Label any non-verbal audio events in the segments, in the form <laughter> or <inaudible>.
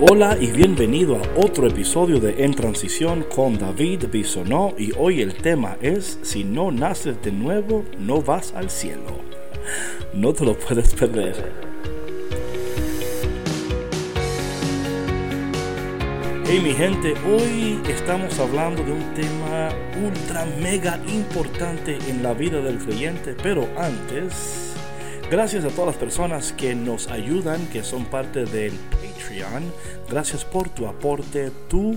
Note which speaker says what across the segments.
Speaker 1: Hola y bienvenido a otro episodio de En Transición con David Bisonó y hoy el tema es Si no naces de nuevo, no vas al cielo. No te lo puedes perder. Hey mi gente, hoy estamos hablando de un tema ultra mega importante en la vida del creyente, pero antes Gracias a todas las personas que nos ayudan, que son parte del Patreon. Gracias por tu aporte. Tú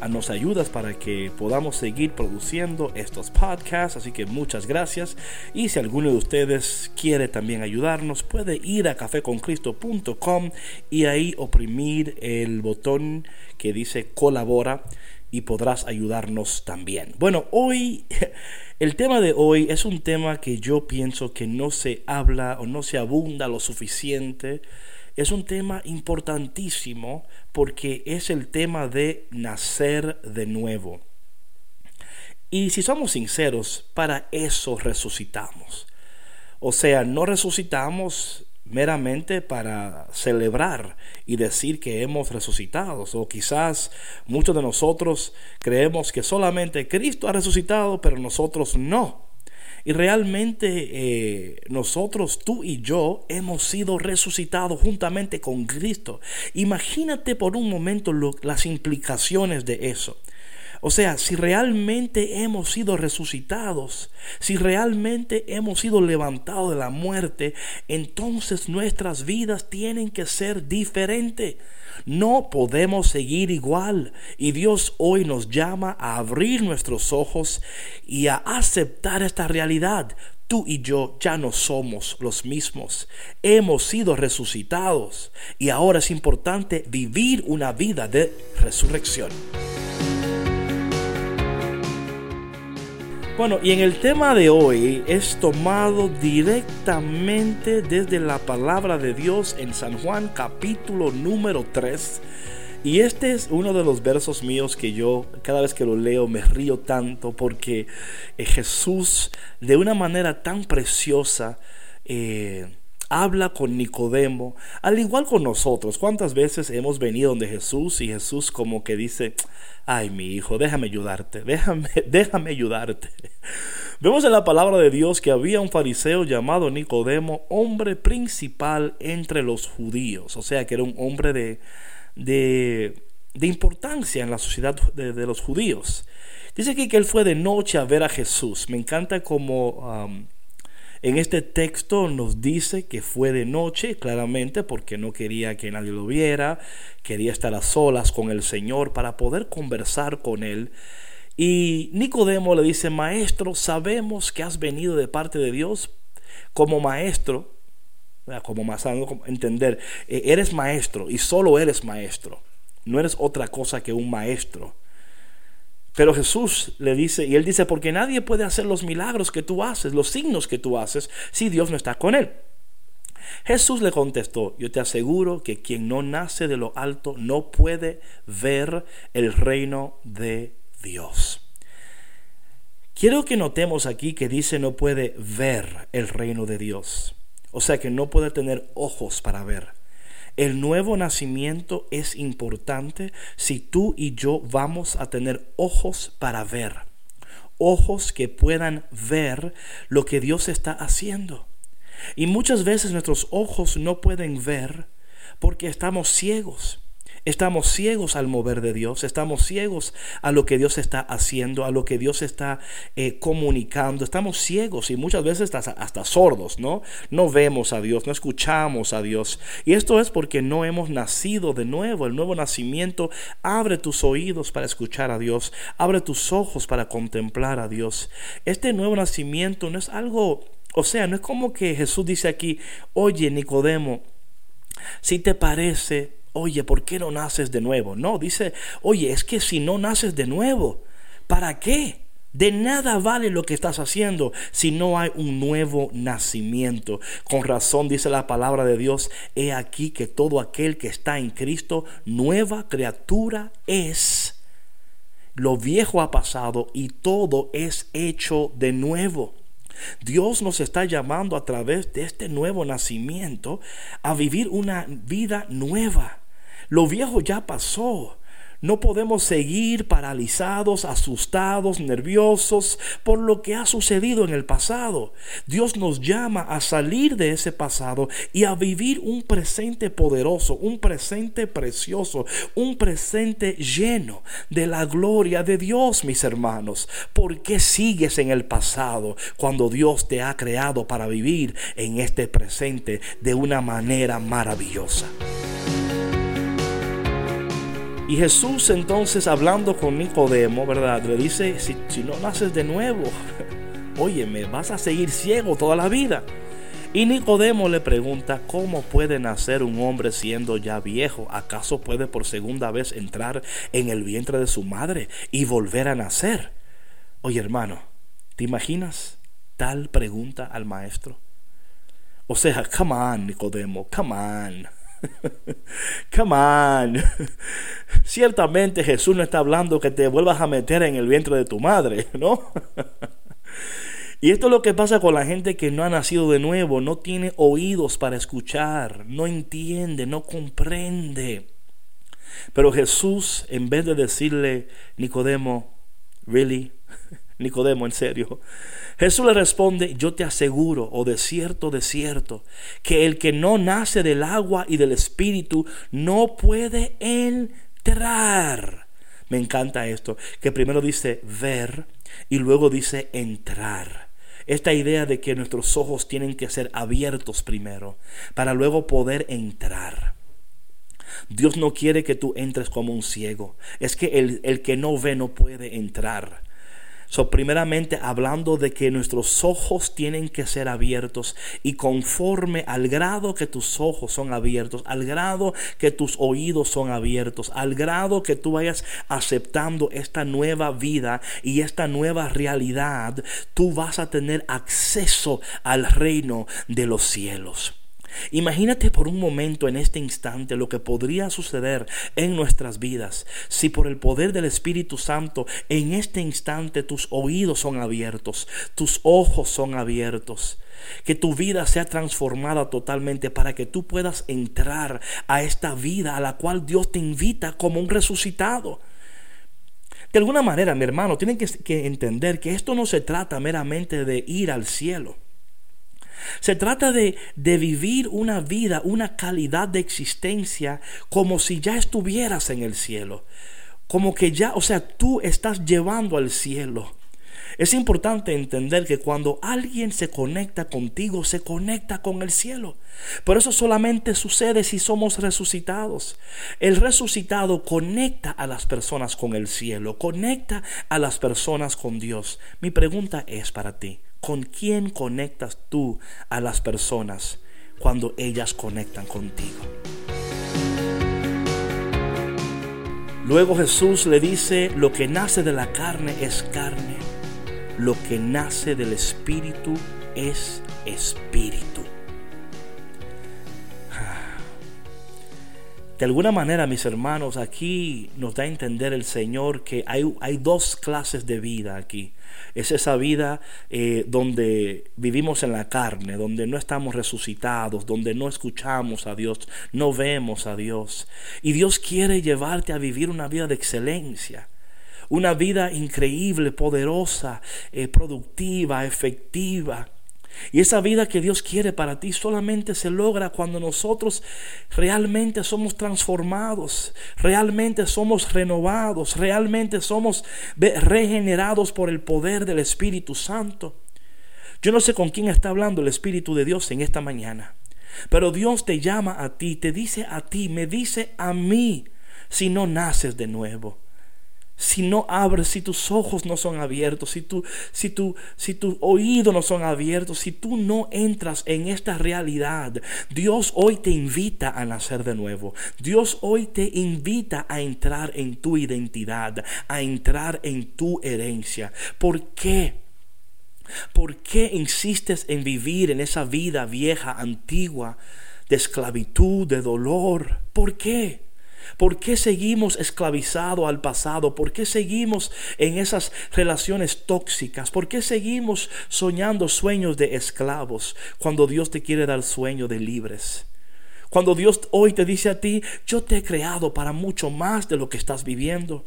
Speaker 1: ah, nos ayudas para que podamos seguir produciendo estos podcasts, así que muchas gracias. Y si alguno de ustedes quiere también ayudarnos, puede ir a cafeconcristo.com y ahí oprimir el botón que dice colabora y podrás ayudarnos también. Bueno, hoy <laughs> el tema de hoy es un tema que yo pienso que no se habla o no se abunda lo suficiente. Es un tema importantísimo porque es el tema de nacer de nuevo. Y si somos sinceros, para eso resucitamos. O sea, no resucitamos meramente para celebrar y decir que hemos resucitado. O quizás muchos de nosotros creemos que solamente Cristo ha resucitado, pero nosotros no. Y realmente eh, nosotros, tú y yo, hemos sido resucitados juntamente con Cristo. Imagínate por un momento las implicaciones de eso. O sea, si realmente hemos sido resucitados, si realmente hemos sido levantados de la muerte, entonces nuestras vidas tienen que ser diferentes. No podemos seguir igual. Y Dios hoy nos llama a abrir nuestros ojos y a aceptar esta realidad. Tú y yo ya no somos los mismos. Hemos sido resucitados y ahora es importante vivir una vida de resurrección. Bueno, y en el tema de hoy es tomado directamente desde la palabra de Dios en San Juan capítulo número 3. Y este es uno de los versos míos que yo cada vez que lo leo me río tanto porque eh, Jesús de una manera tan preciosa eh, habla con Nicodemo, al igual con nosotros. ¿Cuántas veces hemos venido donde Jesús y Jesús como que dice, ay mi hijo, déjame ayudarte, déjame, <laughs> déjame ayudarte? Vemos en la palabra de Dios que había un fariseo llamado Nicodemo, hombre principal entre los judíos, o sea que era un hombre de, de, importancia en la sociedad de, los judíos. Dice aquí que él fue de noche a ver a Jesús. Me encanta como... En este texto nos dice que fue de noche, claramente, porque no quería que nadie lo viera, quería estar a solas con el Señor para poder conversar con Él. Y Nicodemo le dice, Maestro, sabemos que has venido de parte de Dios como maestro, como más entender, eh, eres maestro y solo eres maestro, no eres otra cosa que un maestro. Pero Jesús le dice, y él dice, porque nadie puede hacer los milagros que tú haces, los signos que tú haces, si Dios no está con él. Jesús le contestó, yo te aseguro que quien no nace de lo alto no puede ver el reino de Dios. Quiero que notemos aquí que dice no puede ver el reino de Dios. O sea que no puede tener ojos para ver. El nuevo nacimiento es importante si tú y yo vamos a tener ojos para ver. Ojos que puedan ver lo que Dios está haciendo. Y muchas veces nuestros ojos no pueden ver porque estamos ciegos. Estamos ciegos al mover de Dios, estamos ciegos a lo que Dios está haciendo, a lo que Dios está eh, comunicando, estamos ciegos y muchas veces hasta, hasta sordos, ¿no? No vemos a Dios, no escuchamos a Dios. Y esto es porque no hemos nacido de nuevo. El nuevo nacimiento abre tus oídos para escuchar a Dios, abre tus ojos para contemplar a Dios. Este nuevo nacimiento no es algo, o sea, no es como que Jesús dice aquí, oye Nicodemo, si te parece oye, ¿por qué no naces de nuevo? No, dice, oye, es que si no naces de nuevo, ¿para qué? De nada vale lo que estás haciendo si no hay un nuevo nacimiento. Con razón dice la palabra de Dios, he aquí que todo aquel que está en Cristo, nueva criatura es. Lo viejo ha pasado y todo es hecho de nuevo. Dios nos está llamando a través de este nuevo nacimiento a vivir una vida nueva. Lo viejo ya pasó. No podemos seguir paralizados, asustados, nerviosos por lo que ha sucedido en el pasado. Dios nos llama a salir de ese pasado y a vivir un presente poderoso, un presente precioso, un presente lleno de la gloria de Dios, mis hermanos. ¿Por qué sigues en el pasado cuando Dios te ha creado para vivir en este presente de una manera maravillosa? Y Jesús entonces hablando con Nicodemo, ¿verdad? Le dice, si, no naces de nuevo, <laughs> óyeme, vas a seguir ciego toda la vida. Y Nicodemo le pregunta, ¿cómo puede nacer un hombre siendo ya viejo? ¿Acaso puede por segunda vez entrar en el vientre de su madre y volver a nacer? Oye hermano, ¿te imaginas tal pregunta al maestro? O sea, come on, Nicodemo, come on. <laughs> Come on. <laughs> Ciertamente Jesús no está hablando que te vuelvas a meter en el vientre de tu madre, <laughs> ¿no? Y esto es lo que pasa con la gente que no ha nacido de nuevo, no tiene oídos para escuchar, no entiende, no comprende. Pero Jesús, en vez de decirle, Nicodemo, ¿really? Nicodemo, en serio. Jesús le responde, yo te aseguro, o de cierto, de cierto, que el que no nace del agua y del espíritu no puede entrar. Me encanta esto, que primero dice ver y luego dice entrar. Esta idea de que nuestros ojos tienen que ser abiertos primero para luego poder entrar. Dios no quiere que tú entres como un ciego. Es que el, el que no ve no puede entrar. So, primeramente hablando de que nuestros ojos tienen que ser abiertos y conforme al grado que tus ojos son abiertos, al grado que tus oídos son abiertos, al grado que tú vayas aceptando esta nueva vida y esta nueva realidad, tú vas a tener acceso al reino de los cielos. Imagínate por un momento en este instante lo que podría suceder en nuestras vidas si por el poder del Espíritu Santo en este instante tus oídos son abiertos, tus ojos son abiertos. Que tu vida sea transformada totalmente para que tú puedas entrar a esta vida a la cual Dios te invita como un resucitado. De alguna manera, mi hermano, tienen que, que entender que esto no se trata meramente de ir al cielo. Se trata de, de, vivir una vida, una calidad de existencia como si ya estuvieras en el cielo. Como que ya, o sea, tú estás llevando al cielo. Es importante entender que cuando alguien se conecta contigo, se conecta con el cielo. Por eso solamente sucede si somos resucitados. El resucitado conecta a las personas con el cielo, conecta a las personas con Dios. Mi pregunta es para ti. ¿Con quién conectas tú a las personas cuando ellas conectan contigo? Luego Jesús le dice, lo que nace de la carne es carne, lo que nace del espíritu es espíritu. De alguna manera, mis hermanos, aquí nos da a entender el Señor que hay, dos clases de vida aquí. Es esa vida eh, donde vivimos en la carne, donde no estamos resucitados, donde no escuchamos a Dios, no vemos a Dios. Y Dios quiere llevarte a vivir una vida de excelencia. Una vida increíble, poderosa, eh, productiva, efectiva y esa vida que Dios quiere para ti solamente se logra cuando nosotros realmente somos transformados, realmente somos renovados, realmente somos regenerados por el poder del Espíritu Santo. Yo no sé con quién está hablando el Espíritu de Dios en esta mañana, pero Dios te llama a ti, te dice a ti, me dice a mí, si no naces de nuevo si no abres, si tus ojos no son abiertos, si, tu, si, tu, si tus oídos no son abiertos, si tú no entras en esta realidad, Dios hoy te invita a nacer de nuevo. Dios hoy te invita a entrar en tu identidad, a entrar en tu herencia. ¿Por qué? ¿Por qué insistes en vivir en esa vida vieja, antigua, de esclavitud, de dolor? ¿Por qué? ¿Por qué seguimos esclavizados al pasado? ¿Por qué seguimos en esas relaciones tóxicas? ¿Por qué seguimos soñando sueños de esclavos cuando Dios te quiere dar sueños de libres? Cuando Dios hoy te dice a ti, yo te he creado para mucho más de lo que estás viviendo.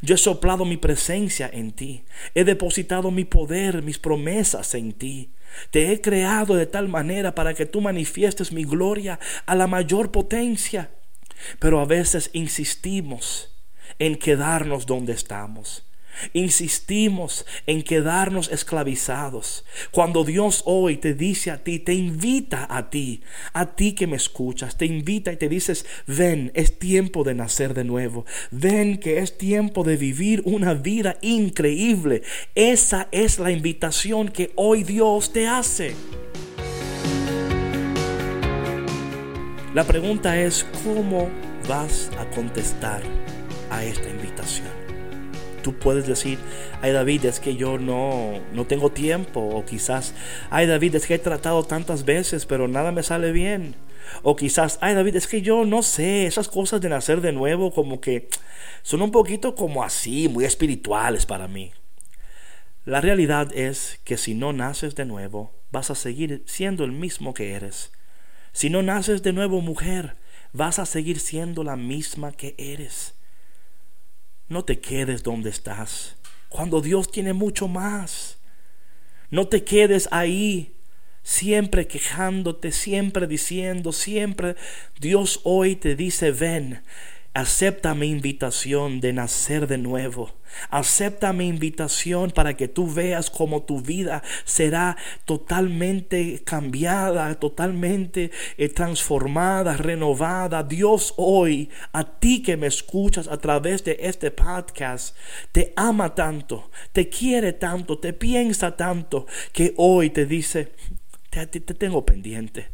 Speaker 1: Yo he soplado mi presencia en ti. He depositado mi poder, mis promesas en ti. Te he creado de tal manera para que tú manifiestes mi gloria a la mayor potencia. Pero a veces insistimos en quedarnos donde estamos. Insistimos en quedarnos esclavizados. Cuando Dios hoy te dice a ti, te invita a ti, a ti que me escuchas, te invita y te dices, ven, es tiempo de nacer de nuevo. Ven que es tiempo de vivir una vida increíble. Esa es la invitación que hoy Dios te hace. La pregunta es, ¿cómo vas a contestar a esta invitación? tú puedes decir, ay David, es que yo no, no tengo tiempo. O quizás, ay David, es que he tratado tantas veces, pero nada me sale bien. O quizás, ay David, es que yo no sé, esas cosas de nacer de nuevo como que son un poquito como así, muy espirituales para mí. La realidad es que si no naces de nuevo, vas a seguir siendo el mismo que eres. Si no naces de nuevo mujer, vas a seguir siendo la misma que eres. No te quedes donde estás, cuando Dios tiene mucho más. No te quedes ahí, siempre quejándote, siempre diciendo, siempre Dios hoy te dice, ven, Acepta mi invitación de nacer de nuevo. Acepta mi invitación para que tú veas cómo tu vida será totalmente cambiada, totalmente eh, transformada, renovada. Dios hoy, a ti que me escuchas a través de este podcast, te ama tanto, te quiere tanto, te piensa tanto, que hoy te dice, te, te tengo pendiente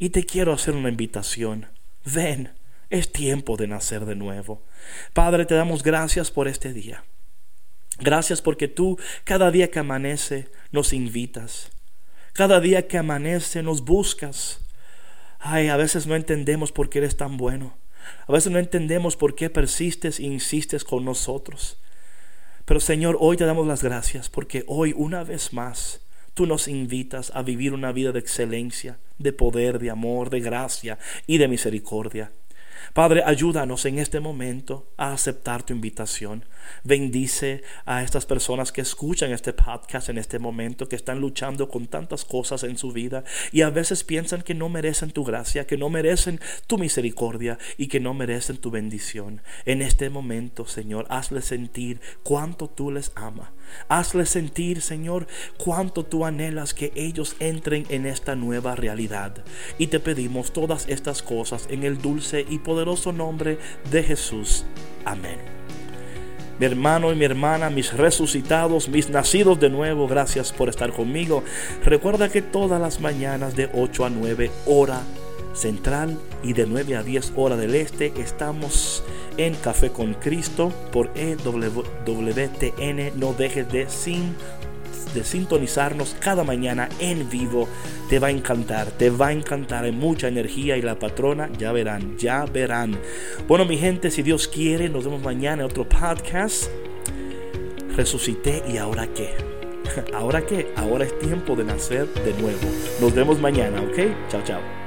Speaker 1: y te quiero hacer una invitación. Ven es tiempo de nacer de nuevo. Padre, te damos gracias por este día. Gracias porque tú cada día que amanece nos invitas. Cada día que amanece nos buscas. Ay, a veces no entendemos por qué eres tan bueno. A veces no entendemos por qué persistes e insistes con nosotros. Pero Señor, hoy te damos las gracias porque hoy una vez más tú nos invitas a vivir una vida de excelencia, de poder, de amor, de gracia y de misericordia. Padre, ayúdanos en este momento a aceptar tu invitación. Bendice a estas personas que escuchan este podcast en este momento, que están luchando con tantas cosas en su vida y a veces piensan que no merecen tu gracia, que no merecen tu misericordia y que no merecen tu bendición. En este momento, Señor, hazle sentir cuánto tú les amas. Hazle sentir, Señor, cuánto tú anhelas que ellos entren en esta nueva realidad. Y te pedimos todas estas cosas en el dulce y poderoso nombre de Jesús. Amén. Mi hermano y mi hermana, mis resucitados, mis nacidos de nuevo, gracias por estar conmigo. Recuerda que todas las mañanas de 8 a 9 hora central y de 9 a 10 hora del este estamos en Café con Cristo por EWTN. No dejes de sin de sintonizarnos cada mañana en vivo. Te va a encantar, te va a encantar. Hay mucha energía y la patrona, ya verán, ya verán. Bueno, mi gente, si Dios quiere, nos vemos mañana en otro podcast. Resucité y ahora qué. <laughs> Ahora qué? Ahora es tiempo de nacer de nuevo. Nos vemos mañana, ¿ok? Chao, chao.